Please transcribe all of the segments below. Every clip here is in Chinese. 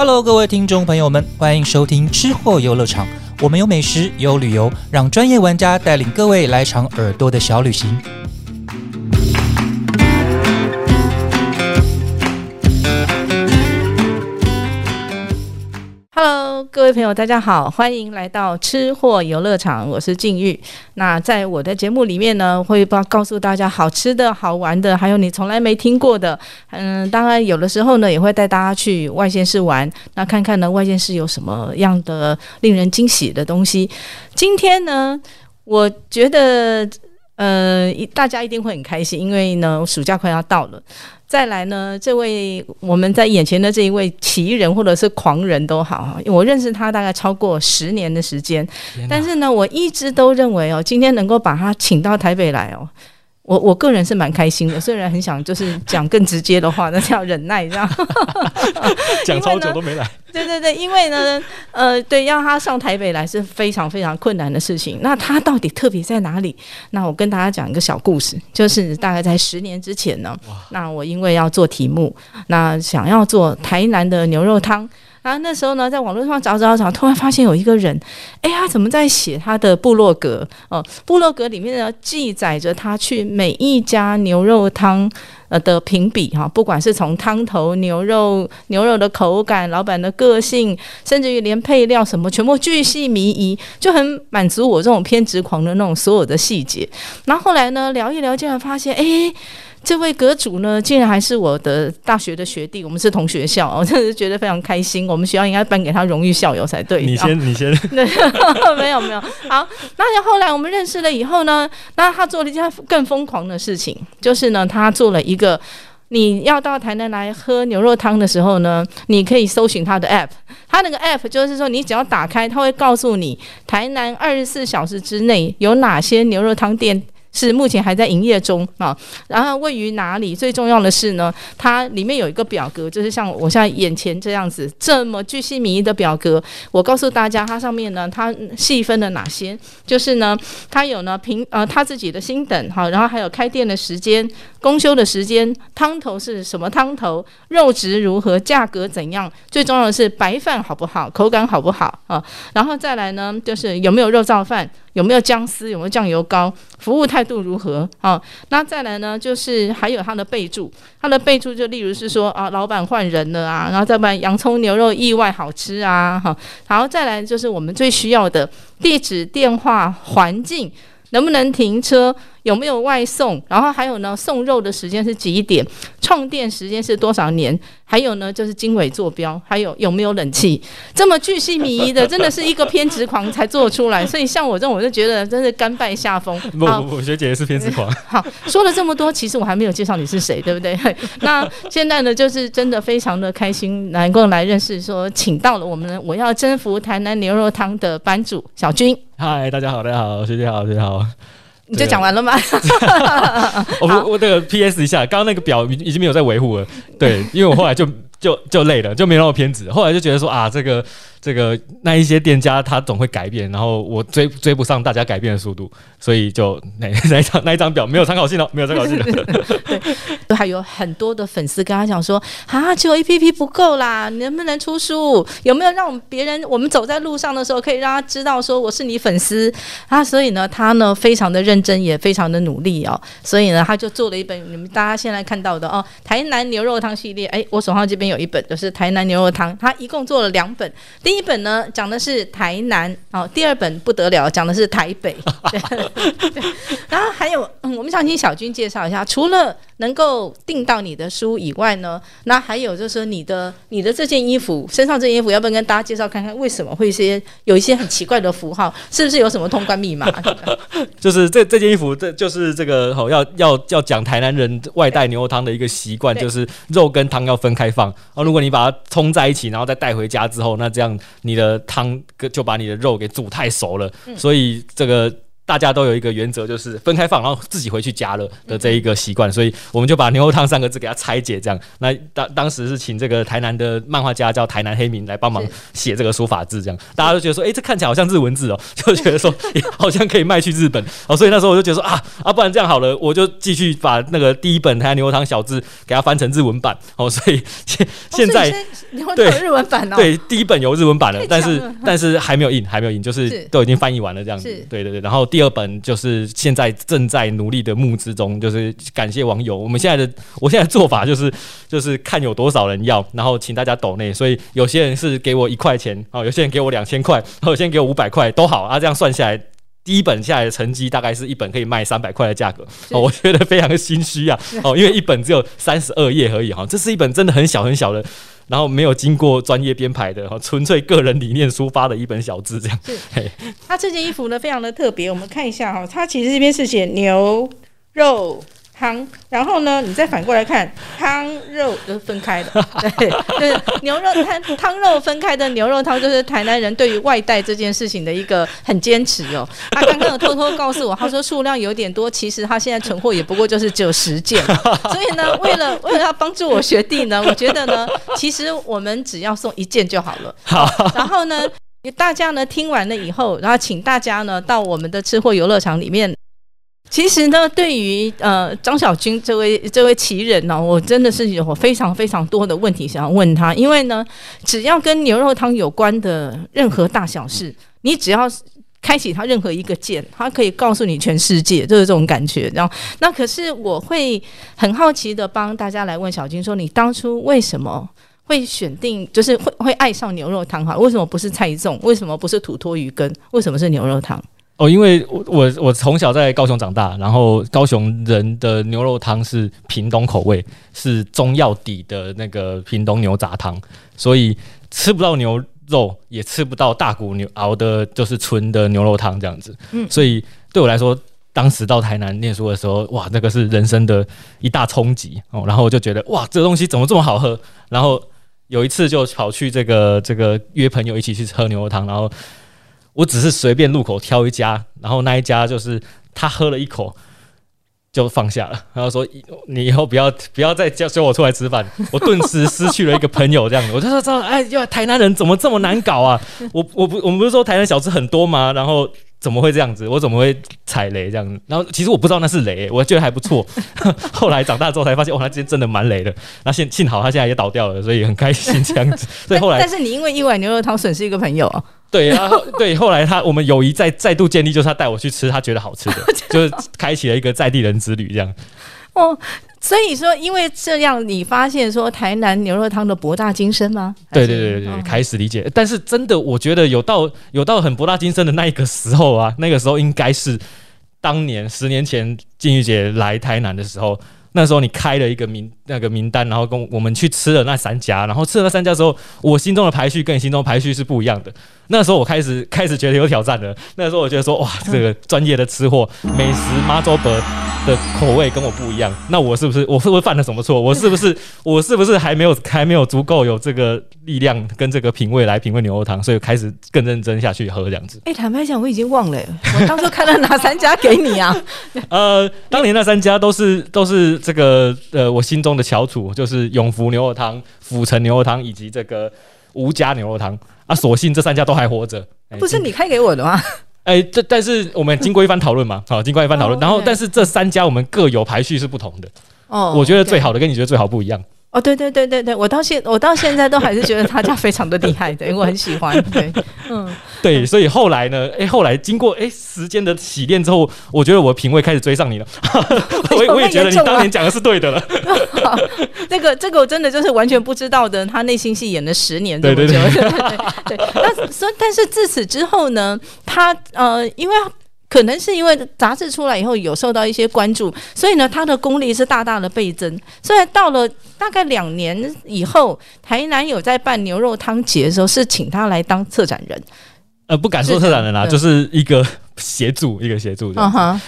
Hello，各位听众朋友们，欢迎收听吃货游乐场。我们有美食，有旅游，让专业玩家带领各位来场耳朵的小旅行。各位朋友，大家好，欢迎来到吃货游乐场，我是静玉。那在我的节目里面呢，会帮告诉大家好吃的好玩的，还有你从来没听过的。嗯，当然有的时候呢，也会带大家去外县市玩，那看看呢外县市有什么样的令人惊喜的东西。今天呢，我觉得呃，大家一定会很开心，因为呢，暑假快要到了。再来呢，这位我们在眼前的这一位奇人或者是狂人都好，我认识他大概超过十年的时间，但是呢，我一直都认为哦，今天能够把他请到台北来哦。我我个人是蛮开心的，虽然很想就是讲更直接的话，那要忍耐这样。讲超久都没来。对对对，因为呢，呃，对，要他上台北来是非常非常困难的事情。那他到底特别在哪里？那我跟大家讲一个小故事，就是大概在十年之前呢，那我因为要做题目，那想要做台南的牛肉汤。然后那时候呢，在网络上找找找，突然发现有一个人，哎，他怎么在写他的部落格？哦，部落格里面呢记载着他去每一家牛肉汤呃的评比哈，不管是从汤头、牛肉、牛肉的口感、老板的个性，甚至于连配料什么，全部巨细靡遗，就很满足我这种偏执狂的那种所有的细节。然后后来呢，聊一聊，竟然发现，哎。这位阁主呢，竟然还是我的大学的学弟，我们是同学校，我真的是觉得非常开心。我们学校应该颁给他荣誉校友才对。你先，你先。没有没有。好，那后来我们认识了以后呢，那他做了一件更疯狂的事情，就是呢，他做了一个，你要到台南来喝牛肉汤的时候呢，你可以搜寻他的 app，他那个 app 就是说，你只要打开，他会告诉你台南二十四小时之内有哪些牛肉汤店。是目前还在营业中啊，然后位于哪里？最重要的是呢，它里面有一个表格，就是像我现在眼前这样子这么巨细靡遗的表格。我告诉大家，它上面呢，它细分了哪些？就是呢，它有呢平呃它自己的星等哈，然后还有开店的时间、公休的时间、汤头是什么汤头、肉质如何、价格怎样？最重要的是白饭好不好、口感好不好啊？然后再来呢，就是有没有肉燥饭。有没有姜丝？有没有酱油膏？服务态态度如何？好，那再来呢？就是还有他的备注，他的备注就例如是说啊，老板换人了啊，然后再不然洋葱牛肉意外好吃啊，哈，然后再来就是我们最需要的地址、电话、环境，能不能停车？有没有外送？然后还有呢，送肉的时间是几点？创店时间是多少年？还有呢，就是经纬坐标，还有有没有冷气？这么巨细靡遗的，真的是一个偏执狂才做出来。所以像我这种，我就觉得真是甘拜下风。不不不，学姐也是偏执狂。好，说了这么多，其实我还没有介绍你是谁，对不对？那现在呢，就是真的非常的开心，能够来认识，说请到了我们我要征服台南牛肉汤的班主小军。嗨，大家好，大家好，学姐好，学姐好。你就讲完了吗？我我那个 P.S. 一下，刚刚那个表已已经没有在维护了，对，因为我后来就就就累了，就没那么偏执，后来就觉得说啊，这个。这个那一些店家他总会改变，然后我追追不上大家改变的速度，所以就 那那一张那一张表没有参考性了，没有参考性。对，还有很多的粉丝跟他讲说啊，只有 A P P 不够啦，能不能出书？有没有让我们别人我们走在路上的时候可以让他知道说我是你粉丝啊？所以呢，他呢非常的认真，也非常的努力哦。所以呢，他就做了一本你们大家现在看到的哦，台南牛肉汤系列。哎，我手上这边有一本，就是台南牛肉汤，他一共做了两本。第一本呢讲的是台南，哦，第二本不得了，讲的是台北。然后还有，我们想请小军介绍一下，除了能够订到你的书以外呢，那还有就是说你的你的这件衣服，身上这件衣服，要不要跟大家介绍看看为什么会一些有一些很奇怪的符号，是不是有什么通关密码？就是这这件衣服，这就是这个哦要要要讲台南人外带牛肉汤的一个习惯，就是肉跟汤要分开放。哦，如果你把它冲在一起，然后再带回家之后，那这样。你的汤就把你的肉给煮太熟了，所以这个。大家都有一个原则，就是分开放，然后自己回去加热的这一个习惯，所以我们就把牛肉汤三个字给它拆解，这样。那当当时是请这个台南的漫画家叫台南黑明来帮忙写这个书法字，这样。大家都觉得说，哎，这看起来好像日文字哦，就觉得说好像可以卖去日本哦，所以那时候我就觉得说啊啊，不然这样好了，我就继续把那个第一本台南牛肉汤小字给它翻成日文版哦，所以现 现在 对日文版哦，对第一本有日文版了，但是但是还没有印，还没有印，就是 都已经翻译完了这样子，对对对，然后第二本就是现在正在努力的募资中，就是感谢网友，我们现在的我现在做法就是 就是看有多少人要，然后请大家抖内，所以有些人是给我一块钱哦，有些人给我两千块，有些人给我五百块都好啊，这样算下来。第一本下来的成绩大概是一本可以卖三百块的价格。哦，我觉得非常的心虚啊。哦，因为一本只有三十二页而已哈，这是一本真的很小很小的，然后没有经过专业编排的哈，纯粹个人理念抒发的一本小字这样。是，它这件衣服呢非常的特别，我们看一下哈，它其实这边是写牛肉。汤，然后呢，你再反过来看，汤肉都是分开的，对，就是牛肉汤汤肉分开的牛肉汤，就是台南人对于外带这件事情的一个很坚持哦。他刚刚有偷偷告诉我，他说数量有点多，其实他现在存货也不过就是只有十件，所以呢，为了为了要帮助我学弟呢，我觉得呢，其实我们只要送一件就好了。好，然后呢，大家呢听完了以后，然后请大家呢到我们的吃货游乐场里面。其实呢，对于呃张小军这位这位奇人呢，我真的是有非常非常多的问题想要问他。因为呢，只要跟牛肉汤有关的任何大小事，你只要开启他任何一个键，他可以告诉你全世界，就是这种感觉。然后，那可是我会很好奇的帮大家来问小军说，你当初为什么会选定，就是会会爱上牛肉汤哈？为什么不是菜粽？为什么不是土托鱼羹？为什么是牛肉汤？哦，因为我我我从小在高雄长大，然后高雄人的牛肉汤是屏东口味，是中药底的那个屏东牛杂汤，所以吃不到牛肉，也吃不到大骨牛熬的，就是纯的牛肉汤这样子。嗯，所以对我来说，当时到台南念书的时候，哇，那个是人生的一大冲击哦。然后我就觉得，哇，这个东西怎么这么好喝？然后有一次就跑去这个这个约朋友一起去喝牛肉汤，然后。我只是随便路口挑一家，然后那一家就是他喝了一口就放下了，然后说：“你以后不要不要再叫叫我出来吃饭。”我顿时失去了一个朋友，这样子。我就说：“知道，哎，台南人怎么这么难搞啊？我我不我们不是说台南小吃很多吗？然后怎么会这样子？我怎么会踩雷这样子？然后其实我不知道那是雷，我觉得还不错。后来长大之后才发现，哇，那今天真的蛮雷的。那幸幸好他现在也倒掉了，所以很开心这样子。所以后来，但是你因为一碗牛肉汤损失一个朋友啊。对，然后 对，后来他我们友谊再再度建立，就是他带我去吃他觉得好吃的，就是开启了一个在地人之旅这样。哦，所以说因为这样，你发现说台南牛肉汤的博大精深吗？对对对对，开始理解。但是真的，我觉得有到有到很博大精深的那一个时候啊，那个时候应该是当年十年前金玉姐来台南的时候。那时候你开了一个名那个名单，然后跟我们去吃了那三家，然后吃了那三家之后，我心中的排序跟你心中排序是不一样的。那时候我开始开始觉得有挑战了。那时候我觉得说，哇，这个专业的吃货美食妈周伯的口味跟我不一样，那我是不是我是不是犯了什么错？我是不是 我是不是还没有还没有足够有这个力量跟这个品味来品味牛肉汤？所以开始更认真下去喝这样子。哎，坦白讲，我已经忘了，我当初看了哪三家给你啊？呃，当年那三家都是都是这个呃我心中的翘楚，就是永福牛肉汤、府城牛肉汤以及这个吴家牛肉汤。啊，所幸这三家都还活着，不是你开给我的吗？哎，这但是我们经过一番讨论嘛，好，经过一番讨论，然后但是这三家我们各有排序是不同的。哦，我觉得最好的跟你觉得最好不一样。哦，对对对对对，我到现我到现在都还是觉得他家非常的厉害的，因为我很喜欢。对，嗯，对，所以后来呢，哎，后来经过哎时间的洗练之后，我觉得我的品味开始追上你了。我我也觉得你当年讲的是对的了。这个这个我真的就是完全不知道的，他内心戏演了十年这么久。对对 对。对，那所但是自此之后呢，他呃，因为。可能是因为杂志出来以后有受到一些关注，所以呢，他的功力是大大的倍增。所以到了大概两年以后，台南有在办牛肉汤节的时候，是请他来当策展人。呃，不敢说策展人啦，就是一个协助，一个协助的。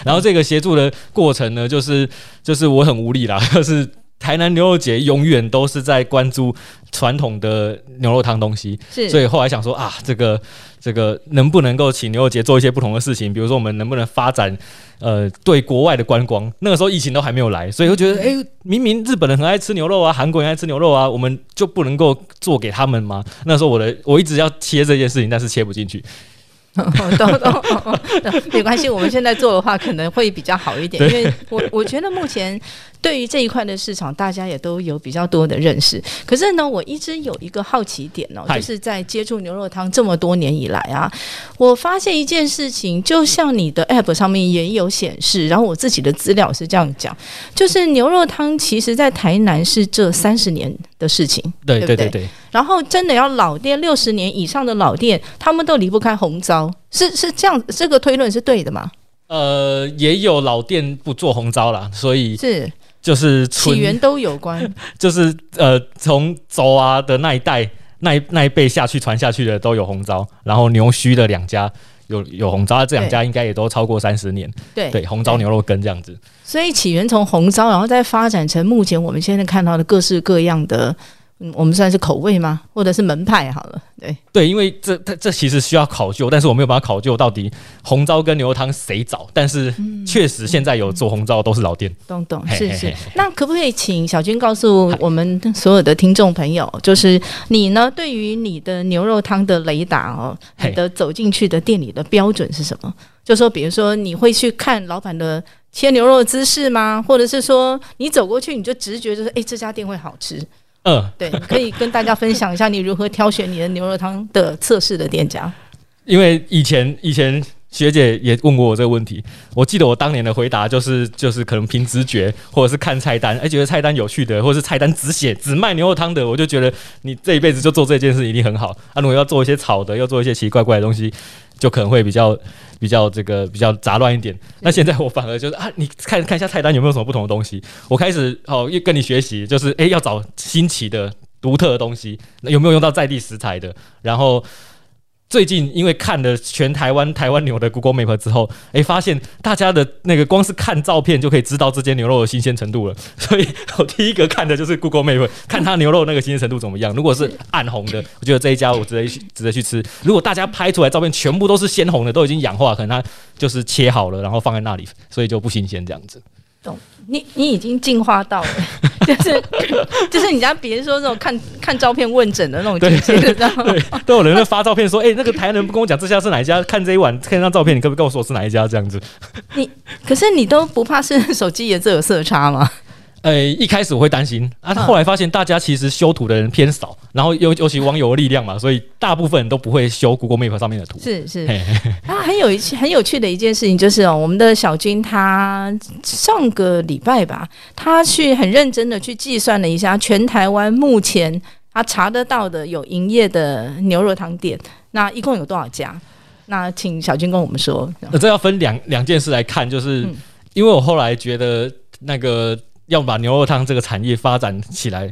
然后这个协助的过程呢，就是就是我很无力啦，就是。台南牛肉节永远都是在关注传统的牛肉汤东西，是，所以后来想说啊，这个这个能不能够请牛肉节做一些不同的事情？比如说我们能不能发展呃对国外的观光？那个时候疫情都还没有来，所以我觉得哎，明明日本人很爱吃牛肉啊，韩国人爱吃牛肉啊，我们就不能够做给他们吗？那时候我的我一直要切这件事情，但是切不进去。都都没关系，我们现在做的话可能会比较好一点，因为我我觉得目前对于这一块的市场，大家也都有比较多的认识。可是呢，我一直有一个好奇点哦，就是在接触牛肉汤这么多年以来啊，我发现一件事情，就像你的 App 上面也有显示，然后我自己的资料是这样讲，就是牛肉汤其实在台南是这三十年的事情，对对对对。然后真的要老店六十年以上的老店，他们都离不开红糟，是是这样，这个推论是对的吗？呃，也有老店不做红糟啦，所以是就是起源都有关，就是呃从周啊的那一代那一那一辈下去传下去的都有红糟，然后牛须的两家有有红糟，这两家应该也都超过三十年，对。对，红糟牛肉羹这样子，所以起源从红糟，然后再发展成目前我们现在看到的各式各样的。嗯，我们算是口味吗？或者是门派好了？对对，因为这这这其实需要考究，但是我没有办法考究到底红糟跟牛肉汤谁早。但是确实现在有做红糟都是老店。懂懂是是。那可不可以请小军告诉我们所有的听众朋友，就是你呢对于你的牛肉汤的雷达哦，你的走进去的店里的标准是什么？就说比如说你会去看老板的切牛肉的姿势吗？或者是说你走过去你就直觉就是哎这家店会好吃？嗯，对，可以跟大家分享一下你如何挑选你的牛肉汤的测试的店家。因为以前以前学姐也问过我这个问题，我记得我当年的回答就是就是可能凭直觉，或者是看菜单，哎，觉得菜单有趣的，或者是菜单只写只卖牛肉汤的，我就觉得你这一辈子就做这件事一定很好。啊，如果要做一些炒的，要做一些奇奇怪怪的东西。就可能会比较比较这个比较杂乱一点。那现在我反而就是啊，你看看一下菜单有没有什么不同的东西。我开始哦，又跟你学习，就是诶，要找新奇的、独特的东西，那有没有用到在地食材的？然后。最近因为看了全台湾台湾牛的 Google Map 之后，哎，发现大家的那个光是看照片就可以知道这间牛肉的新鲜程度了。所以我第一个看的就是 Google Map，看它牛肉那个新鲜程度怎么样。如果是暗红的，我觉得这一家我值得值得去吃。如果大家拍出来照片全部都是鲜红的，都已经氧化，可能它就是切好了，然后放在那里，所以就不新鲜这样子。懂，你你已经进化到了，就是 就是你家别人说这种看看照片问诊的那种境界，知道吗？对，都有人会发照片说，哎，那个台人不跟我讲这家是哪一家，看这一碗看张照片，你可不可以告诉我是哪一家这样子？你可是你都不怕是手机颜色有色差吗？呃，一开始我会担心啊，后来发现大家其实修图的人偏少，然后尤尤其网友的力量嘛，所以大部分人都不会修 Google Map 上面的图。是是，啊，很有一很有趣的一件事情就是哦，我们的小军他上个礼拜吧，他去很认真的去计算了一下全台湾目前他查得到的有营业的牛肉汤店，那一共有多少家？那请小军跟我们说。那这要分两两件事来看，就是因为我后来觉得那个。要把牛肉汤这个产业发展起来，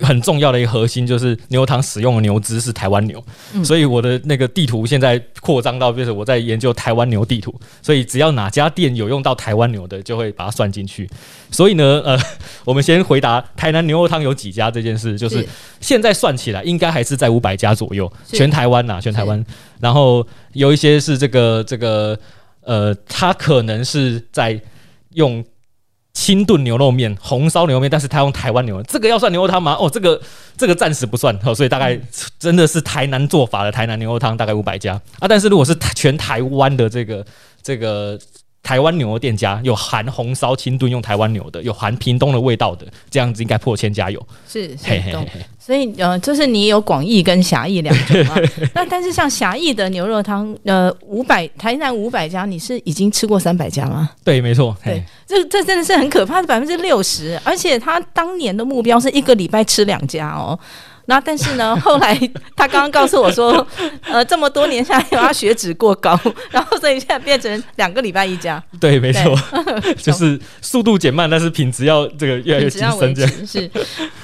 很重要的一个核心就是牛肉汤使用的牛只是台湾牛，所以我的那个地图现在扩张到，就是我在研究台湾牛地图，所以只要哪家店有用到台湾牛的，就会把它算进去。所以呢，呃，我们先回答台南牛肉汤有几家这件事，就是现在算起来应该还是在五百家左右，全台湾呐，全台湾。然后有一些是这个这个，呃，它可能是在用。清炖牛肉面、红烧牛肉面，但是他用台湾牛肉，这个要算牛肉汤吗？哦，这个这个暂时不算，哦，所以大概真的是台南做法的台南牛肉汤，大概五百家啊。但是如果是全台湾的这个这个。台湾牛的店家有含红烧清炖用台湾牛的，有含屏东的味道的，这样子应该破千家有。是，是，所以呃，就是你有广义跟狭义两种啊。那但是像狭义的牛肉汤，呃，五百台南五百家，你是已经吃过三百家吗？对，没错。对，这这真的是很可怕的百分之六十，而且他当年的目标是一个礼拜吃两家哦。那但是呢，后来他刚刚告诉我说，呃，这么多年下来，他血脂过高，然后所以现在变成两个礼拜一家。对，没错，就是速度减慢，但是品质要这个越来越提升。这样是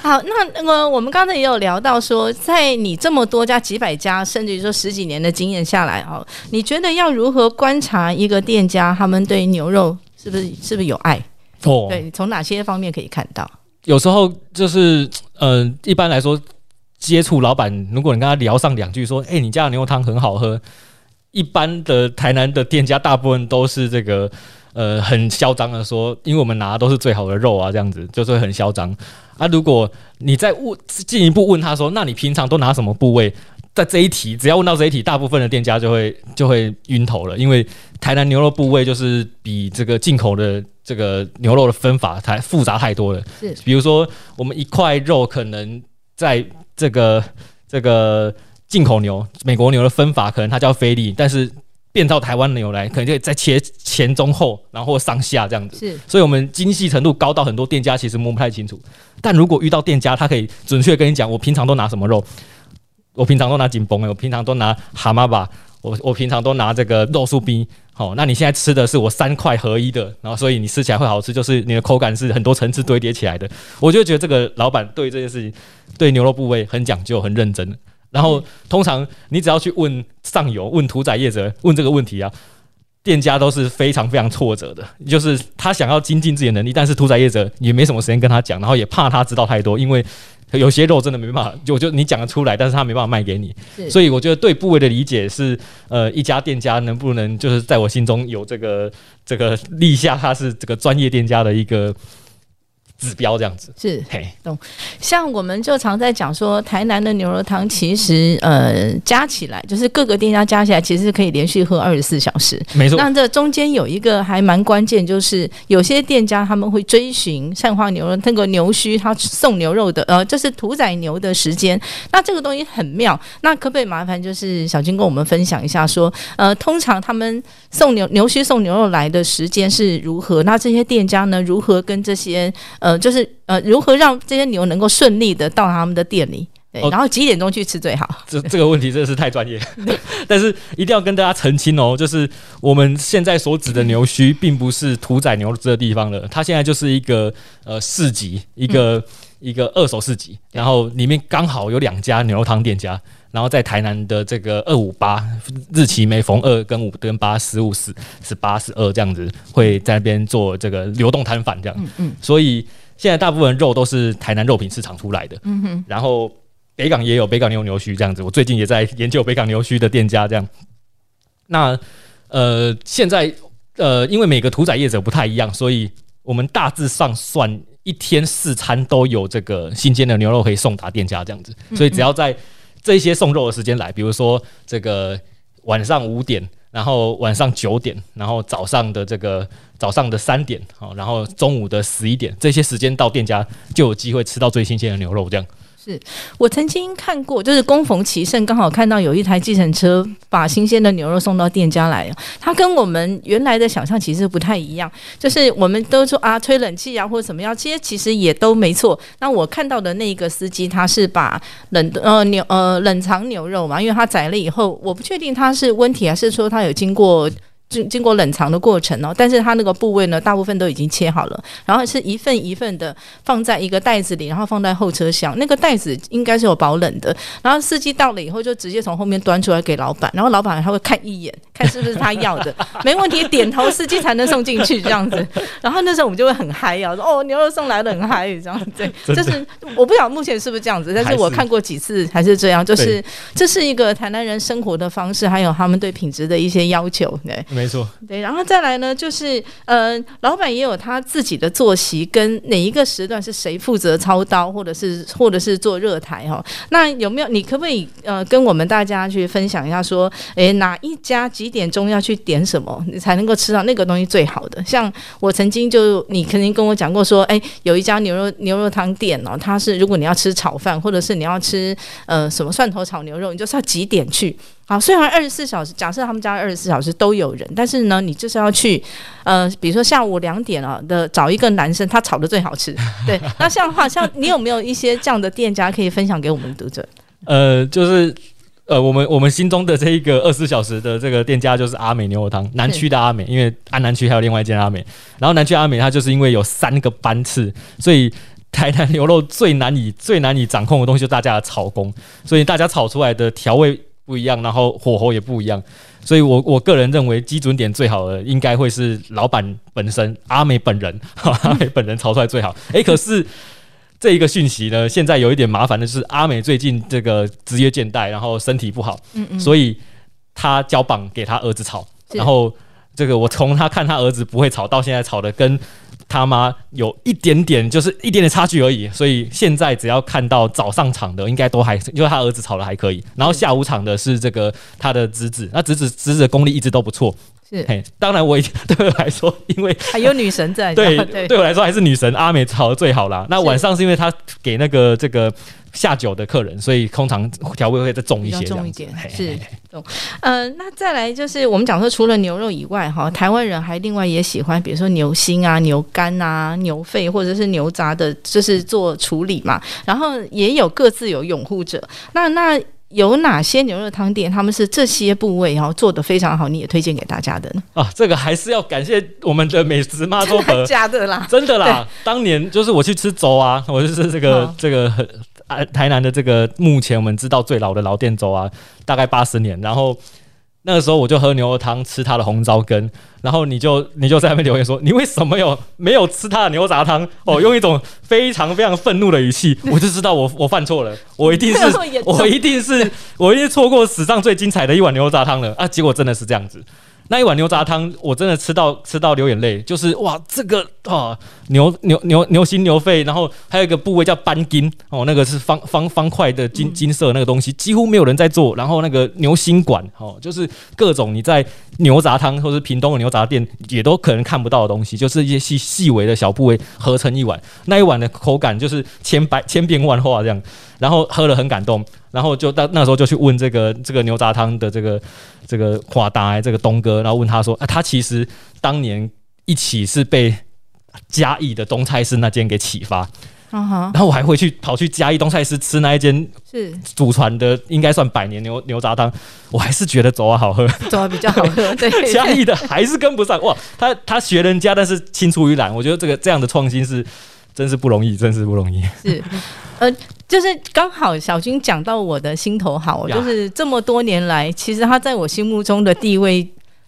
好。那那个我们刚才也有聊到说，在你这么多家、几百家，甚至于说十几年的经验下来哦，你觉得要如何观察一个店家他们对牛肉是不是是不是有爱？哦，对，从哪些方面可以看到？有时候就是呃，一般来说接触老板，如果你跟他聊上两句，说，哎，你家的牛肉汤很好喝，一般的台南的店家大部分都是这个呃很嚣张的说，因为我们拿的都是最好的肉啊，这样子就是很嚣张。啊，如果你再问进一步问他说，那你平常都拿什么部位？在这一题，只要问到这一题，大部分的店家就会就会晕头了，因为台南牛肉部位就是比这个进口的这个牛肉的分法太复杂太多了。是，比如说我们一块肉可能在这个这个进口牛、美国牛的分法，可能它叫菲力，但是变到台湾牛来，可能就再切前中后，然后上下这样子。是，所以我们精细程度高到很多店家其实摸不太清楚。但如果遇到店家，他可以准确跟你讲，我平常都拿什么肉。我平常都拿紧绷我平常都拿蛤蟆吧，我我平常都拿这个肉酥逼。好，那你现在吃的是我三块合一的，然后所以你吃起来会好吃，就是你的口感是很多层次堆叠起来的。我就觉得这个老板对这件事情，对牛肉部位很讲究、很认真。然后通常你只要去问上游、问屠宰业者问这个问题啊，店家都是非常非常挫折的，就是他想要精进自己的能力，但是屠宰业者也没什么时间跟他讲，然后也怕他知道太多，因为。有些肉真的没办法，就就你讲得出来，但是他没办法卖给你，所以我觉得对部位的理解是，呃，一家店家能不能就是在我心中有这个这个立下他是这个专业店家的一个。指标这样子是，懂。像我们就常在讲说，台南的牛肉汤其实呃加起来，就是各个店家加起来，其实可以连续喝二十四小时。没错。那这中间有一个还蛮关键，就是有些店家他们会追寻善化牛肉那个牛须，他送牛肉的呃，就是屠宰牛的时间。那这个东西很妙。那可不可以麻烦就是小金跟我们分享一下，说呃，通常他们送牛牛须送牛肉来的时间是如何？那这些店家呢，如何跟这些呃呃，就是呃，如何让这些牛能够顺利的到他们的店里？对，然后几点钟去吃最好？这这个问题真的是太专业，但是一定要跟大家澄清哦，就是我们现在所指的牛墟，并不是屠宰牛这个地方了，它现在就是一个呃市集，一个一个二手市集，然后里面刚好有两家牛肉汤店家。然后在台南的这个二五八日期，每逢二跟五跟八十五十十八十二这样子，会在那边做这个流动摊贩这样。嗯嗯。所以现在大部分肉都是台南肉品市场出来的。嗯哼。然后北港也有北港牛牛须这样子，我最近也在研究北港牛须的店家这样。那呃，现在呃，因为每个屠宰业者不太一样，所以我们大致上算一天四餐都有这个新鲜的牛肉可以送达店家这样子。所以只要在这些送肉的时间来，比如说这个晚上五点，然后晚上九点，然后早上的这个早上的三点，好，然后中午的十一点，这些时间到店家就有机会吃到最新鲜的牛肉，这样。是我曾经看过，就是恭逢其盛，刚好看到有一台计程车把新鲜的牛肉送到店家来。它跟我们原来的想象其实不太一样，就是我们都说啊，吹冷气啊或者怎么样，这些其实也都没错。那我看到的那个司机，他是把冷呃牛呃冷藏牛肉嘛，因为他宰了以后，我不确定他是温体还是说他有经过。经经过冷藏的过程哦，但是它那个部位呢，大部分都已经切好了，然后是一份一份的放在一个袋子里，然后放在后车厢。那个袋子应该是有保冷的。然后司机到了以后，就直接从后面端出来给老板，然后老板他会看一眼，看是不是他要的，没问题，点头，司机才能送进去这样子。然后那时候我们就会很嗨啊，说哦，牛肉送来了，很嗨这样子。对，就是我不晓得目前是不是这样子，但是我看过几次还是这样，就是这是一个台南人生活的方式，还有他们对品质的一些要求，对。没错，对，然后再来呢，就是呃，老板也有他自己的作息，跟哪一个时段是谁负责操刀，或者是或者是做热台哈。那有没有你可不可以呃跟我们大家去分享一下，说诶哪一家几点钟要去点什么，你才能够吃到那个东西最好的？像我曾经就你肯定跟我讲过说，哎，有一家牛肉牛肉汤店哦，它是如果你要吃炒饭，或者是你要吃呃什么蒜头炒牛肉，你就是要几点去？好，虽然二十四小时，假设他们家二十四小时都有人，但是呢，你就是要去，呃，比如说下午两点啊的找一个男生，他炒的最好吃。对，那像话，像你有没有一些这样的店家可以分享给我们读者？呃，就是呃，我们我们心中的这一个二十四小时的这个店家就是阿美牛肉汤，南区的阿美，因为安南区还有另外一间阿美，然后南区阿美它就是因为有三个班次，所以台南牛肉最难以最难以掌控的东西就是大家的炒工，所以大家炒出来的调味。不一样，然后火候也不一样，所以我我个人认为基准点最好的应该会是老板本身阿美本人，阿美本人炒出来最好。哎，可是这一个讯息呢，现在有一点麻烦的是，阿美最近这个职业倦怠，然后身体不好，嗯嗯，所以他交棒给他儿子炒，然后这个我从他看他儿子不会吵到现在吵的跟。他妈有一点点，就是一点点差距而已，所以现在只要看到早上场的，应该都还，因为他儿子吵的还可以，然后下午场的是这个他的侄子，那侄子侄子的功力一直都不错。是，嘿当然我对我来说，因为还有女神在，对 对我来说还是女神阿美吵的最好啦。那晚上是因为他给那个这个下酒的客人，所以通常调味会再重一些，重一点是重。呃，那再来就是我们讲说，除了牛肉以外，哈，台湾人还另外也喜欢，比如说牛心啊、牛肝啊、牛肺或者是牛杂的，就是做处理嘛。然后也有各自有拥护者。那那。有哪些牛肉汤店，他们是这些部位然后做的非常好，你也推荐给大家的呢？啊，这个还是要感谢我们的美食妈做 的，假的啦，真的啦。当年就是我去吃粥啊，我就是这个这个台南的这个目前我们知道最老的老店粥啊，大概八十年，然后。那个时候我就喝牛肉汤，吃他的红糟羹，然后你就你就在那边留言说，你为什么有没有吃他的牛杂汤？哦，用一种非常非常愤怒的语气，我就知道我我犯错了，我一定是 我一定是我一定错过史上最精彩的一碗牛杂汤了啊！结果真的是这样子。那一碗牛杂汤，我真的吃到吃到流眼泪，就是哇，这个啊牛牛牛牛心牛肺，然后还有一个部位叫斑筋哦，那个是方方方块的金金色那个东西，几乎没有人在做。然后那个牛心管哦，就是各种你在牛杂汤或是屏东的牛杂店也都可能看不到的东西，就是一些细细微的小部位合成一碗。那一碗的口感就是千百千变万化这样，然后喝了很感动。然后就到那时候就去问这个这个牛杂汤的这个这个华达这个东哥，然后问他说啊，他其实当年一起是被嘉义的东菜市那间给启发，然后我还会去跑去嘉义东菜市吃那一间是。祖传的，应该算百年牛牛杂汤，我还是觉得走啊好喝，走啊比较好喝，对。嘉义的还是跟不上。哇，他他学人家，但是青出于蓝，我觉得这个这样的创新是真是不容易，真是不容易，是呃。就是刚好小军讲到我的心头好，就是这么多年来，其实他在我心目中的地位，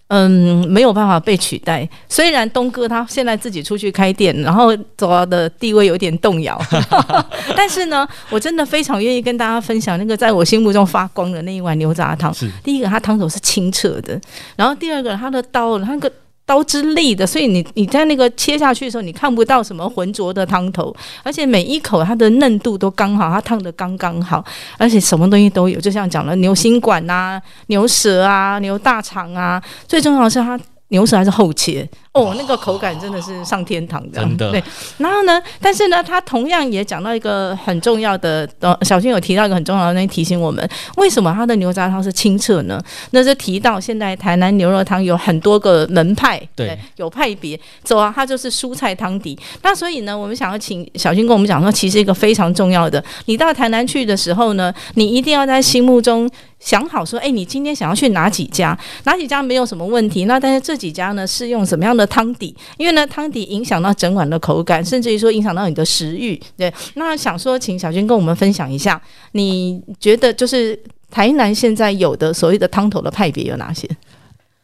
嗯，没有办法被取代。虽然东哥他现在自己出去开店，然后走到的地位有点动摇，但是呢，我真的非常愿意跟大家分享那个在我心目中发光的那一碗牛杂汤。是第一个，他汤头是清澈的，然后第二个，他的刀那个。刀之利的，所以你你在那个切下去的时候，你看不到什么浑浊的汤头，而且每一口它的嫩度都刚好，它烫的刚刚好，而且什么东西都有，就像讲了牛心管啊、牛舌啊、牛大肠啊，最重要的是它牛舌还是厚切。哦，那个口感真的是上天堂的，对。然后呢，但是呢，他同样也讲到一个很重要的，呃，小军有提到一个很重要的，东西提醒我们，为什么他的牛杂汤是清澈呢？那是提到现在台南牛肉汤有很多个门派，对，有派别，走啊，它就是蔬菜汤底。那所以呢，我们想要请小军跟我们讲说，其实一个非常重要的，你到台南去的时候呢，你一定要在心目中想好说，哎，你今天想要去哪几家？哪几家没有什么问题？那但是这几家呢，是用什么样的？汤底，因为呢，汤底影响到整碗的口感，甚至于说影响到你的食欲。对，那想说，请小军跟我们分享一下，你觉得就是台南现在有的所谓的汤头的派别有哪些？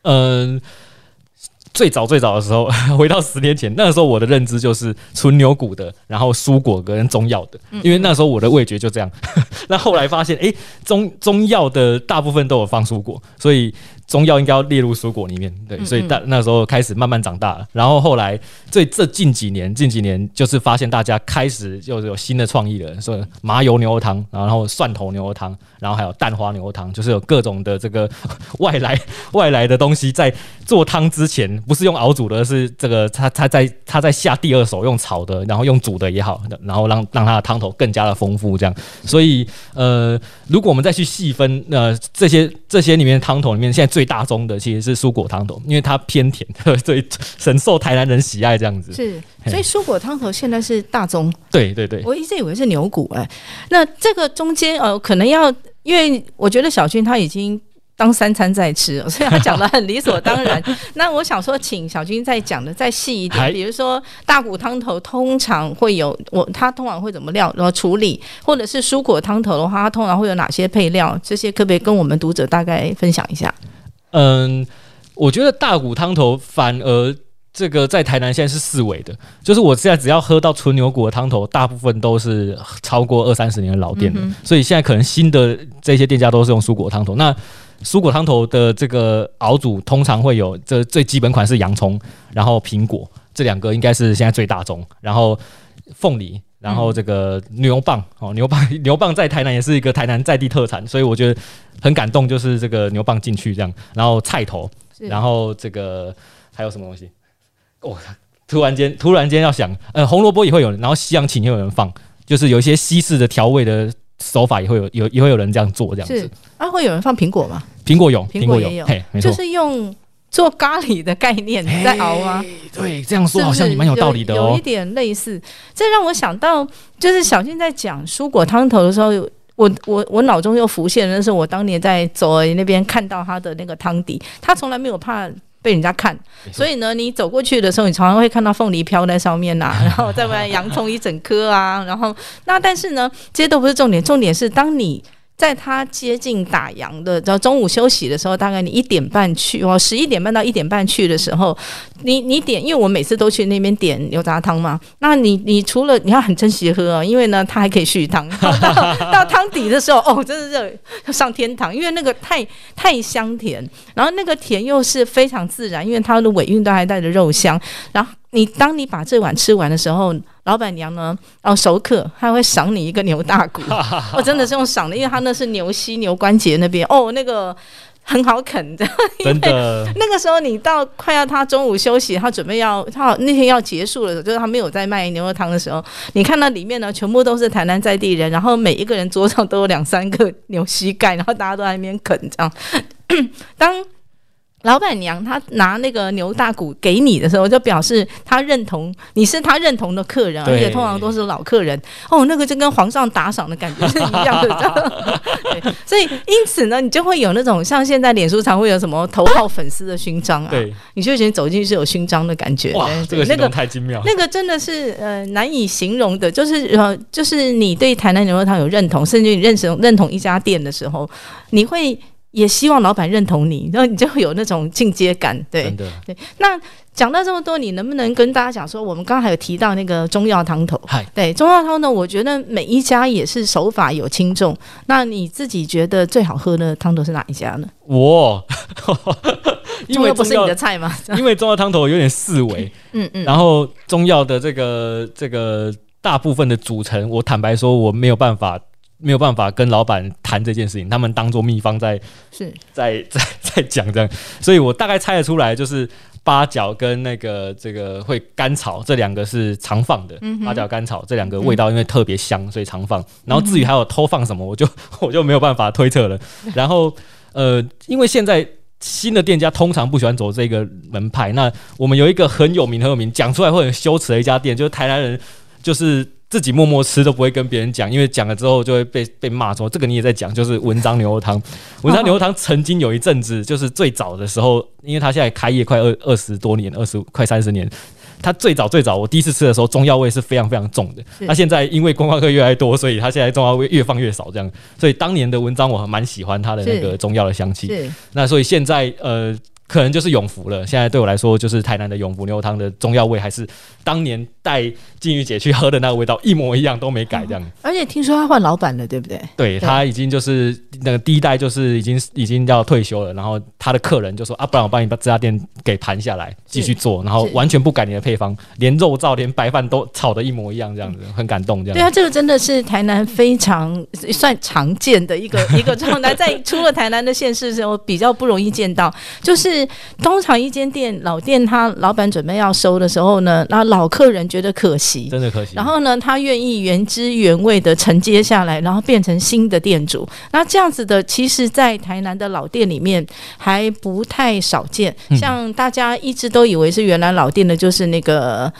嗯。最早最早的时候，回到十年前，那个时候我的认知就是纯牛骨的，然后蔬果跟中药的，因为那时候我的味觉就这样。那后来发现，哎，中中药的大部分都有放蔬果，所以中药应该要列入蔬果里面。对，所以大那时候开始慢慢长大了。然后后来最这近几年，近几年就是发现大家开始就是有新的创意了，说麻油牛肉汤，然后蒜头牛肉汤，然后还有蛋花牛肉汤，就是有各种的这个外 来外来的东西在做汤之前。不是用熬煮的，是这个他他在他在下第二手用炒的，然后用煮的也好，然后让让它的汤头更加的丰富，这样。所以呃，如果我们再去细分，呃，这些这些里面汤头里面，现在最大宗的其实是蔬果汤头，因为它偏甜，所以深受台南人喜爱这样子。是，所以蔬果汤头现在是大宗。对对对，我一直以为是牛骨哎，那这个中间呃，可能要因为我觉得小军他已经。当三餐在吃，所以他讲的很理所当然。那我想说，请小军再讲的再细一点，比如说大骨汤头通常会有我，他通常会怎么料然后处理，或者是蔬果汤头的话，它通常会有哪些配料？这些可不可以跟我们读者大概分享一下？嗯，我觉得大骨汤头反而。这个在台南现在是四维的，就是我现在只要喝到纯牛骨的汤头，大部分都是超过二三十年的老店的，所以现在可能新的这些店家都是用蔬果汤头。那蔬果汤头的这个熬煮通常会有这最基本款是洋葱，然后苹果这两个应该是现在最大宗，然后凤梨，然后这个牛蒡哦，牛蒡 牛蒡在台南也是一个台南在地特产，所以我觉得很感动，就是这个牛蒡进去这样，然后菜头，然后这个还有什么东西？哦，突然间突然间要想，呃，红萝卜也会有，然后西洋芹也有人放，就是有一些西式的调味的。手法也会有有也会有人这样做这样子，啊，会有人放苹果吗？苹果有，苹果也有，嘿，就是用做咖喱的概念在熬吗？对，这样说好像也蛮有道理的哦，有一点类似。这让我想到，就是小静在讲蔬果汤头的时候，我我我脑中又浮现那是我当年在走那边看到他的那个汤底，他从来没有怕。被人家看，所以呢，你走过去的时候，你常常会看到凤梨飘在上面呐，然后再不然洋葱一整颗啊，然后那但是呢，这些都不是重点，重点是当你。在他接近打烊的，到中午休息的时候，大概你一点半去，哦，十一点半到一点半去的时候，你你点，因为我每次都去那边点牛杂汤嘛，那你你除了你要很珍惜喝，因为呢，它还可以续汤，到到汤底的时候，哦，真的是要 上天堂，因为那个太太香甜，然后那个甜又是非常自然，因为它的尾韵都还带着肉香，然后。你当你把这碗吃完的时候，老板娘呢？哦，熟客，她会赏你一个牛大骨。我真的是用赏的，因为他那是牛膝、牛关节那边哦，那个很好啃的。真的。那个时候你到快要他中午休息，他准备要他那天要结束了，就是他没有在卖牛肉汤的时候，你看到里面呢，全部都是台南在地人，然后每一个人桌上都有两三个牛膝盖，然后大家都在那边啃这样。当老板娘她拿那个牛大骨给你的时候，就表示她认同你是她认同的客人，而且通常都是老客人。哦，那个就跟皇上打赏的感觉是一样的。对，所以因此呢，你就会有那种像现在脸书常会有什么头号粉丝的勋章啊，对，你就觉得走进去是有勋章的感觉。哇，这个那个太精妙，那个真的是呃难以形容的，就是呃就是你对台南牛肉汤有认同，甚至你认识认同一家店的时候，你会。也希望老板认同你，然后你就会有那种进阶感，对对。那讲到这么多，你能不能跟大家讲说，我们刚刚还有提到那个中药汤头，对中药汤呢？我觉得每一家也是手法有轻重。那你自己觉得最好喝的汤头是哪一家呢？我，因为不是你的菜吗？因为中药汤头有点四维，嗯嗯，然后中药的这个这个大部分的组成，我坦白说我没有办法。没有办法跟老板谈这件事情，他们当做秘方在是在 在在讲这样，所以我大概猜得出来，就是八角跟那个这个会甘草这两个是常放的，八角甘草这两个味道因为特别香，所以常放。然后至于还有偷放什么，我就我就没有办法推测了。然后 呃，因为现在新的店家通常不喜欢走这个门派，那我们有一个很有名很有名，讲出来会很羞耻的一家店，就是台南人就是。自己默默吃都不会跟别人讲，因为讲了之后就会被被骂说这个你也在讲，就是文章牛肉汤。文章牛肉汤曾经有一阵子，就是最早的时候，因为他现在开业快二二十多年，二十快三十年。他最早最早我第一次吃的时候，中药味是非常非常重的。那现在因为观光客越来越多，所以他现在中药味越放越少，这样。所以当年的文章我还蛮喜欢它的那个中药的香气。那所以现在呃。可能就是永福了。现在对我来说，就是台南的永福牛肉汤的中药味，还是当年带金玉姐去喝的那个味道一模一样，都没改这样。而且听说他换老板了，对不对？对他已经就是那个第一代，就是已经已经要退休了。然后他的客人就说：“啊，不然我帮你把这家店给盘下来，继续做，然后完全不改你的配方，连肉燥、连白饭都炒的一模一样，这样子很感动。”这样对啊，这个真的是台南非常算常见的一个一个状态，在出了台南的县市时候比较不容易见到，就是。通常一间店老店，他老板准备要收的时候呢，那老客人觉得可惜，真的可惜。然后呢，他愿意原汁原味的承接下来，然后变成新的店主。那这样子的，其实，在台南的老店里面还不太少见。像大家一直都以为是原来老店的，就是那个，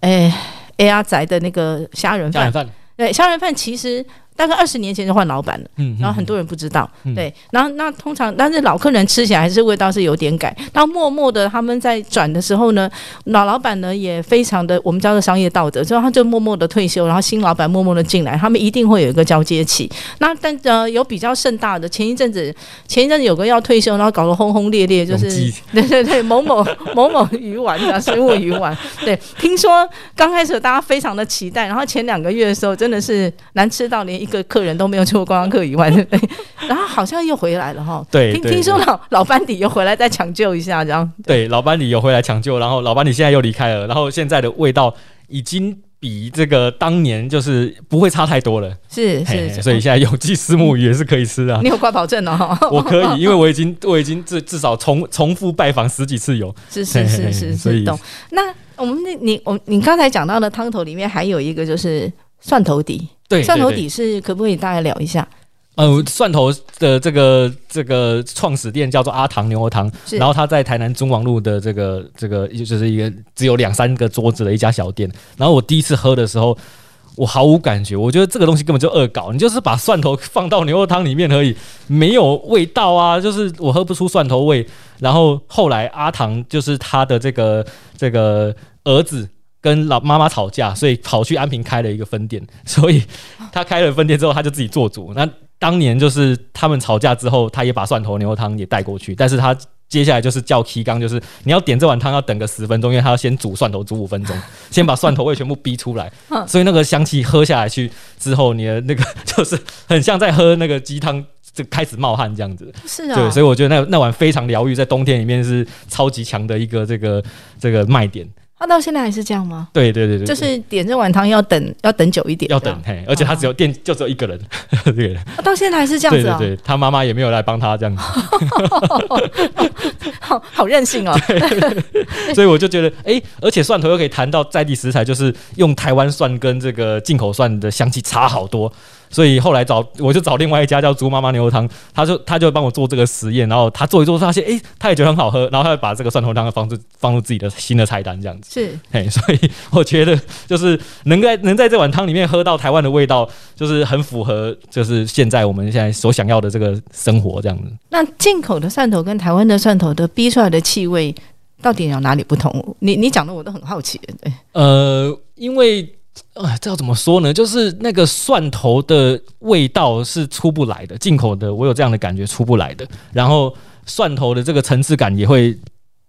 哎，A R 宅的那个虾仁饭。饭对，虾仁饭其实。大概二十年前就换老板了，嗯，然后很多人不知道，嗯。对，然后那通常但是老客人吃起来还是味道是有点改，然后默默的他们在转的时候呢，老老板呢也非常的我们叫做商业道德，之后他就默默的退休，然后新老板默默的进来，他们一定会有一个交接期。那但呃有比较盛大的，前一阵子前一阵子有个要退休，然后搞得轰轰烈烈，就是 对对对某某 某某鱼丸啊，生物鱼丸，对，听说刚开始大家非常的期待，然后前两个月的时候真的是难吃到连一个客人都没有吃过观光客以外，对不对？然后好像又回来了哈，听对听听说老老班底又回来再抢救一下，这样。对，老班底又回来抢救，然后老班底现在又离开了，然后现在的味道已经比这个当年就是不会差太多了，是是是，所以现在有机丝木鱼也是可以吃啊。你。有挂保证哦，我可以，因为我已经我已经至至少重重复拜访十几次有，是是是是所以是懂。那我们那你我你刚才讲到的汤头里面还有一个就是蒜头底，对，蒜头底是可不可以大概聊一下？呃，蒜头的这个这个创始店叫做阿唐牛肉汤，然后他在台南中王路的这个这个就是一个只有两三个桌子的一家小店。然后我第一次喝的时候，我毫无感觉，我觉得这个东西根本就恶搞，你就是把蒜头放到牛肉汤里面而已，没有味道啊，就是我喝不出蒜头味。然后后来阿唐就是他的这个这个儿子。跟老妈妈吵架，所以跑去安平开了一个分店。所以他开了分店之后，他就自己做主。那当年就是他们吵架之后，他也把蒜头牛肉汤也带过去，但是他接下来就是叫 K 缸，就是你要点这碗汤要等个十分钟，因为他要先煮蒜头煮五分钟，先把蒜头味全部逼出来，所以那个香气喝下来去之后，你的那个就是很像在喝那个鸡汤。就开始冒汗这样子，是啊，对，所以我觉得那那碗非常疗愈，在冬天里面是超级强的一个这个这个卖点。他到现在还是这样吗？对对对对，就是点这碗汤要等要等久一点，要等，嘿，而且他只有店就只有一个人，对啊到现在还是这样子啊，对他妈妈也没有来帮他这样子，好好任性哦，所以我就觉得，哎、而且蒜头又可以谈到在地食材，就是用台湾蒜跟这个进口蒜的香气差好多。所以后来找我就找另外一家叫猪妈妈牛肉汤，他就他就帮我做这个实验，然后他做一做发现，哎、他也觉得很好喝，然后他就把这个蒜头汤放入放入自己的新的菜单这样子。是嘿，所以我觉得就是能在能在这碗汤里面喝到台湾的味道，就是很符合就是现在我们现在所想要的这个生活这样子。那进口的蒜头跟台湾的蒜头的逼出来的气味到底有哪里不同？你你讲的我都很好奇，对，呃，因为呃，这要怎么说呢？就是那个蒜头的味道是出不来的，进口的我有这样的感觉出不来的。然后蒜头的这个层次感也会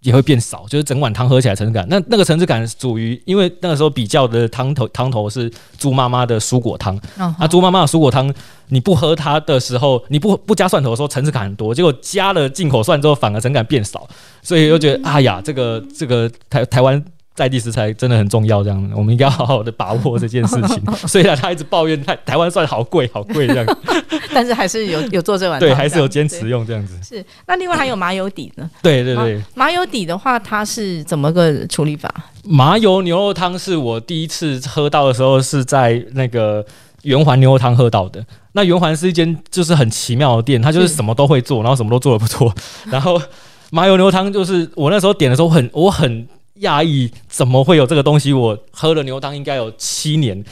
也会变少，就是整碗汤喝起来层次感，那那个层次感属于，因为那个时候比较的汤头汤头是猪妈妈的蔬果汤，哦啊，猪妈妈的蔬果汤，你不喝它的时候，你不不加蒜头的时候，层次感很多，结果加了进口蒜之后，反而层次感变少，所以又觉得，哎呀，这个这个台台湾。在地食材真的很重要，这样我们应该要好好的把握这件事情。虽然他一直抱怨台台湾蒜好贵好贵这样，但是还是有 有做这碗汤，对，还是有坚持用这样子。是，那另外还有麻油底呢？对对对，麻油底的话，它是怎么个处理法？麻油牛肉汤是我第一次喝到的时候，是在那个圆环牛肉汤喝到的。那圆环是一间就是很奇妙的店，它就是是什么都会做，然后什么都做的不错。然后麻油牛肉汤就是我那时候点的时候很我很讶异，怎么会有这个东西？我喝了牛肉汤应该有七年。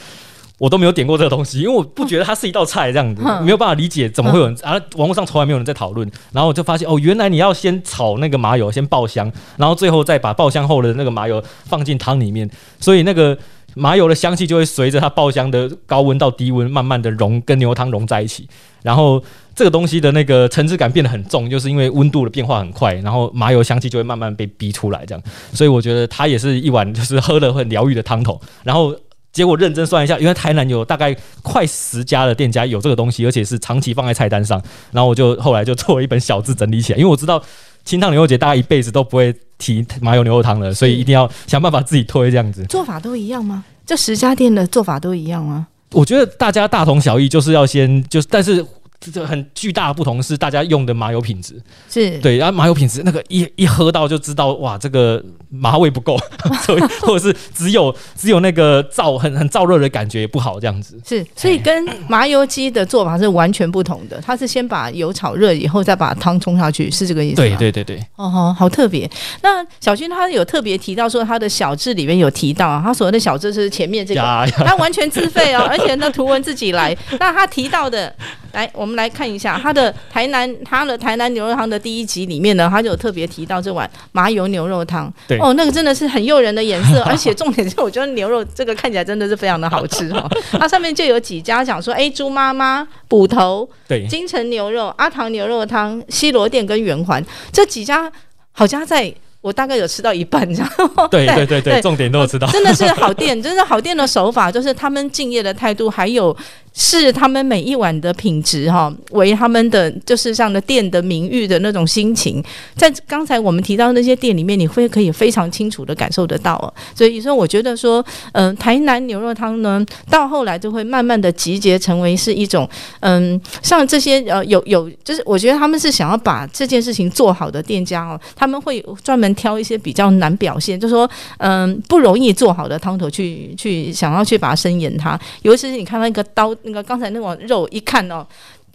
我都没有点过这个东西，因为我不觉得它是一道菜这样子，嗯没有办法理解怎么会有人啊，网络上从来没有人在讨论。然后我就发现哦，原来你要先炒那个麻油，先爆香，然后最后再把爆香后的那个麻油放进汤里面，所以那个麻油的香气就会随着它爆香的高温到低温，慢慢的融跟牛汤融在一起。然后这个东西的那个层次感变得很重，就是因为温度的变化很快，然后麻油香气就会慢慢被逼出来，这样。所以我觉得它也是一碗就是喝了很疗愈的汤头。然后结果认真算一下，原来台南有大概快十家的店家有这个东西，而且是长期放在菜单上。然后我就后来就做了一本小字整理起来，因为我知道清汤牛肉节大家一辈子都不会提麻油牛肉汤了，所以一定要想办法自己推这样子。做法都一样吗？这十家店的做法都一样吗？我觉得大家大同小异，就是要先就是，但是这很巨大的不同是大家用的麻油品质，是对，然后麻油品质那个一一喝到就知道哇，这个麻味不够，所以 或者是只有只有那个燥很很燥热的感觉也不好这样子。是，所以跟麻油鸡的做法是完全不同的。它是先把油炒热以后，再把汤冲下去，是这个意思吗？对对对对，哦吼，好特别。那小军他有特别提到说，他的小志里面有提到啊，他所谓的小志是前面这个，他完全自费哦，而且那图文自己来。那他提到的，来我们来看一下他的台南他的台南牛肉汤的第一集里面呢，他就有特别提到这碗麻油牛肉汤。对哦，那个真的是很诱人的颜色，而且重点是我觉得牛肉这个看起来真的是非常的好吃哦。它上面就有几家讲说，哎，猪妈妈、捕头、对金城牛肉、阿唐牛肉汤、西罗店跟圆环这几家好像在。我大概有吃到一半这样，对对对对，重点都有吃到。真的是好店，真的好店的手法，就是他们敬业的态度，还有是他们每一碗的品质哈，为他们的就是上的店的名誉的那种心情，在刚才我们提到那些店里面，你会可以非常清楚的感受得到哦。所以说，我觉得说，嗯、台南牛肉汤呢，到后来就会慢慢的集结成为是一种，嗯，像这些呃有有，就是我觉得他们是想要把这件事情做好的店家哦，他们会专门挑一些比较难表现，就说嗯不容易做好的汤头去去想要去把它深研它，尤其是你看到那个刀，那个刚才那碗肉一看哦。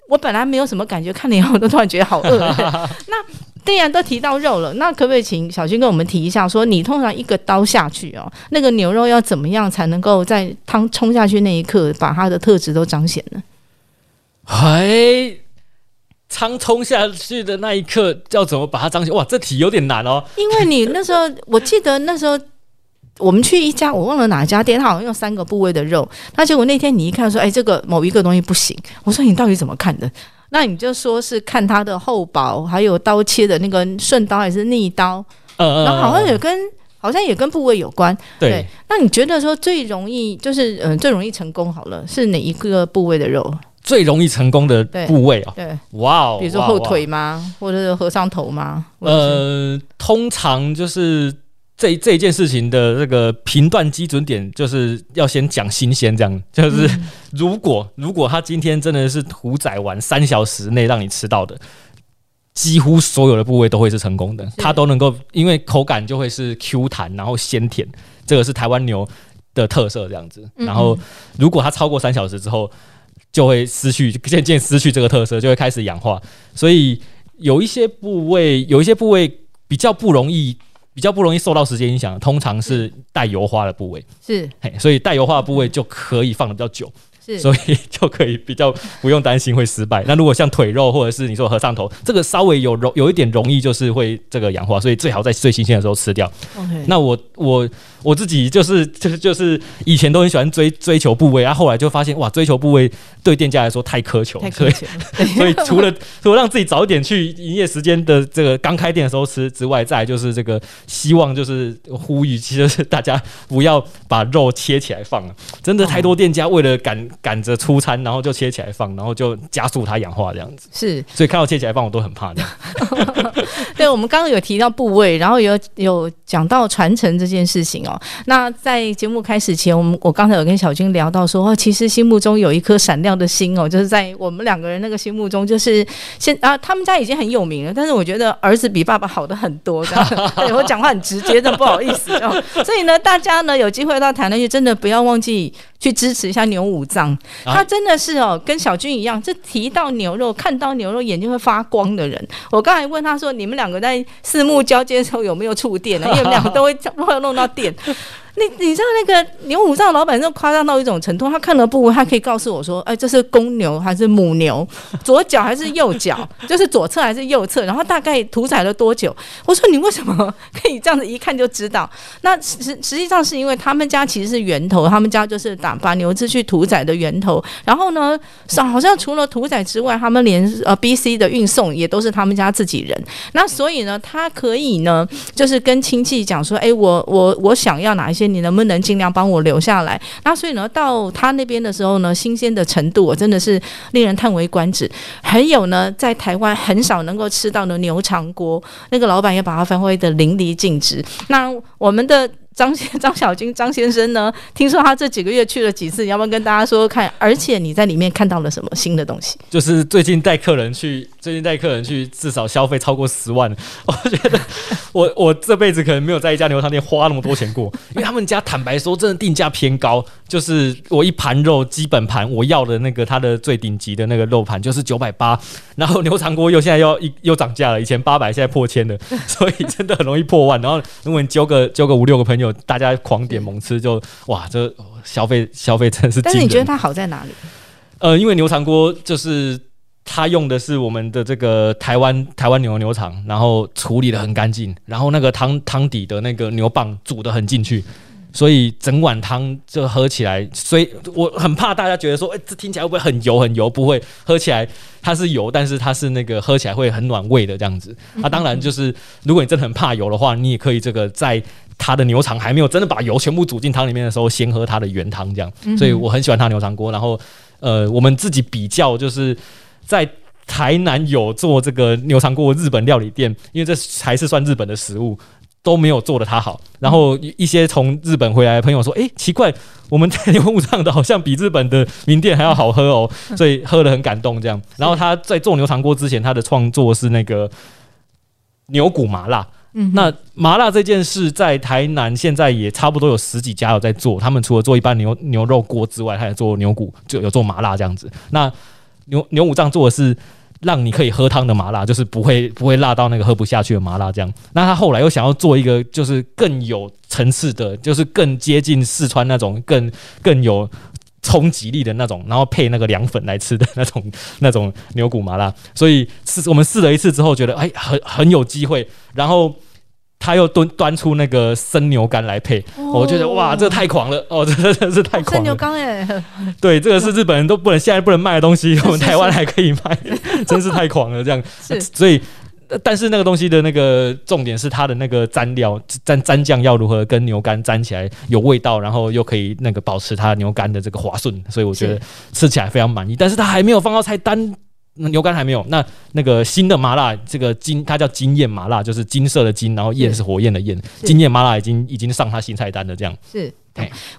我本来没有什么感觉，看了以后都突然觉得好饿。那既然都提到肉了，那可不可以请小军跟我们提一下，说你通常一个刀下去哦，那个牛肉要怎么样才能够在汤冲下去那一刻，把它的特质都彰显呢？哎，汤冲下去的那一刻要怎么把它彰显？哇，这题有点难哦。因为你那时候，我记得那时候我们去一家，我忘了哪家店，他好像用三个部位的肉，那结果那天你一看说，哎，这个某一个东西不行，我说你到底怎么看的？那你就说是看它的厚薄，还有刀切的那个顺刀还是逆刀，嗯嗯，然后好像也跟好像也跟部位有关。对，那你觉得说最容易就是嗯、最容易成功好了，是哪一个部位的肉？最容易成功的部位哦。对，哇哦，比如说后腿。吗？或者是合上头吗？呃，通常就是这这一件事情的这个评断基准点，就是要先讲新鲜，这样就是嗯如果如果他今天真的是屠宰完三小时内让你吃到的，几乎所有的部位都会是成功的，它都能够因为口感就会是 Q 弹，然后鲜甜，这个是台湾牛的特色这样子。嗯然后如果它超过三小时之后，就会失去渐渐失去这个特色，就会开始氧化。所以有一些部位，有一些部位比较不容易。比较不容易受到时间影响，通常是带油花的部位，是嘿，所以带油花的部位就可以放的比较久。是所以就可以比较不用担心会失败。那如果像腿肉或者是你说和尚头，这个稍微有容有一点容易，就是会这个氧化，所以最好在最新鲜的时候吃掉。那我我我自己就是就是就是以前都很喜欢追追求部位，啊，后来就发现哇，追求部位对店家来说太苛求，所以太苛求。所以除了除了让自己早一点去营业时间的这个刚开店的时候吃之外，再来就是这个希望就是呼吁，其实是大家不要把肉切起来放了，真的太多店家为了赶赶着出餐，然后就切起来放，然后就加速它氧化这样子，是所以看到切起来放我都很怕的。对，我们刚刚有提到部位，然后有有讲到传承这件事情哦。那在节目开始前，我们我刚才有跟小军聊到说，哦，其实心目中有一颗闪亮的心哦，就是在我们两个人那个心目中，就是现啊，他们家已经很有名了，但是我觉得儿子比爸爸好的很多，这样 对我讲话很直接，真的不好意思哦。所以呢，大家呢有机会到台南去，真的不要忘记去支持一下牛五脏，啊他真的是哦，跟小军一样，这提到牛肉，看到牛肉眼睛会发光的人。我刚才问他说，你们两个在四目交接的时候有没有触电呢？因为你们两个都会都会弄到电。你你知道那个牛五脏老板，那夸张到一种程度，他看了部位，他可以告诉我说，哎，这是公牛还是母牛，左脚还是右脚，就是左侧还是右侧，然后大概屠宰了多久？我说你为什么可以这样子一看就知道？那实实际上是因为他们家其实是源头，他们家就是打把牛只去屠宰的源头。然后呢，是好像除了屠宰之外，他们连呃 B、C 的运送也都是他们家自己人。那所以呢，他可以呢，就是跟亲戚讲说，哎，我我我想要哪一些，你能不能尽量帮我留下来？那所以呢，到他那边的时候呢，新鲜的程度我真的是令人叹为观止。还有呢，在台湾很少能够吃到的牛肠锅，那个老板也把它发挥的淋漓尽致。那我们的张 张小军张先生呢，听说他这几个月去了几次，你要不要跟大家说说看？而且你在里面看到了什么新的东西？就是最近带客人去，最近带客人去，至少消费超过十万。我觉得我我这辈子可能没有在一家牛肉汤店花那么多钱过，因为他们家坦白说真的定价偏高。就是我一盘肉基本盘我要的那个它的最顶级的那个肉盘就是九百八，然后牛肠锅又现在要一又涨价了，以前八百现在破千了，所以真的很容易破万。然后如果你揪个揪个五六个朋，大家狂点猛吃，就哇，这消费消费真的是。但是你觉得它好在哪里？呃，因为牛肠锅就是它用的是我们的这个台湾台湾牛牛肠，然后处理的很干净，然后那个汤汤底的那个牛蒡煮的很进去。所以整碗汤就喝起来，所以我很怕大家觉得说，哎，这听起来会不会很油很油？不会，喝起来它是油，但是它是那个喝起来会很暖胃的这样子。啊，当然就是如果你真的很怕油的话，你也可以这个在它的牛肠还没有真的把油全部煮进汤里面的时候，先喝它的原汤这样。所以我很喜欢它牛肠锅。然后，呃，我们自己比较就是在台南有做这个牛肠锅日本料理店，因为这才是算日本的食物。都没有做的他好，然后一些从日本回来的朋友说：“哎，奇怪，我们在牛五藏的好像比日本的名店还要好喝哦。”所以喝的很感动这样。然后他在做牛肠锅之前，他的创作是那个牛骨麻辣。嗯，那麻辣这件事在台南现在也差不多有十几家有在做。他们除了做一般牛牛肉锅之外，他也做牛骨，就有做麻辣这样子。那牛牛五脏做的是。让你可以喝汤的麻辣，就是不会不会辣到那个喝不下去的麻辣。这样，那他后来又想要做一个，就是更有层次的，就是更接近四川那种，更更有冲击力的那种，然后配那个凉粉来吃的那种 那种牛骨麻辣。所以试我们试了一次之后，觉得哎，很很有机会。然后。他又端端出那个生牛肝来配，我觉得哇，这太狂了哦，这 真的是太狂了。生牛肝哎，对，这个是日本人都不能现在不能卖的东西，我们台湾还可以卖，真是太狂了这样。所以，但是那个东西的那个重点是它的那个蘸料蘸蘸酱要如何跟牛肝沾起来有味道，然后又可以那个保持它牛肝的这个滑顺，所以我觉得吃起来非常满意。但是它还没有放到菜单。牛肝还没有，那那个新的麻辣，这个金它叫金焰麻辣，就是金色的金，然后焰是火焰的焰，金焰麻辣已经已经上它新菜单了，这样是。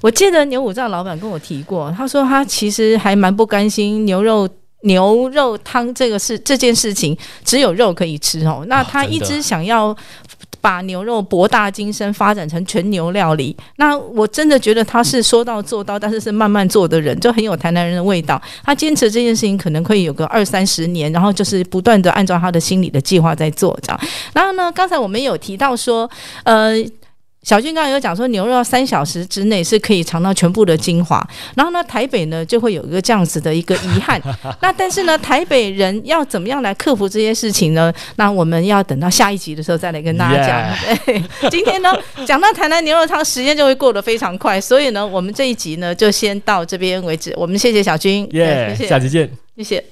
我记得牛五藏老板跟我提过，他说他其实还蛮不甘心牛肉牛肉汤这个事这件事情只有肉可以吃哦，那他一直想要。把牛肉博大精深发展成全牛料理，那我真的觉得他是说到做到，但是是慢慢做的人，就很有台南人的味道。他坚持这件事情可能可以有个二三十年，然后就是不断的按照他的心里的计划在做这样。然后呢，刚才我们有提到说，呃。小俊刚刚有讲说，牛肉三小时之内是可以尝到全部的精华。然后呢，台北呢就会有一个这样子的一个遗憾。那但是呢，台北人要怎么样来克服这些事情呢？那我们要等到下一集的时候再来跟大家讲。对，今天呢讲到台南牛肉汤，时间就会过得非常快。所以呢，我们这一集呢就先到这边为止。我们谢谢小军，耶，下期见，谢谢。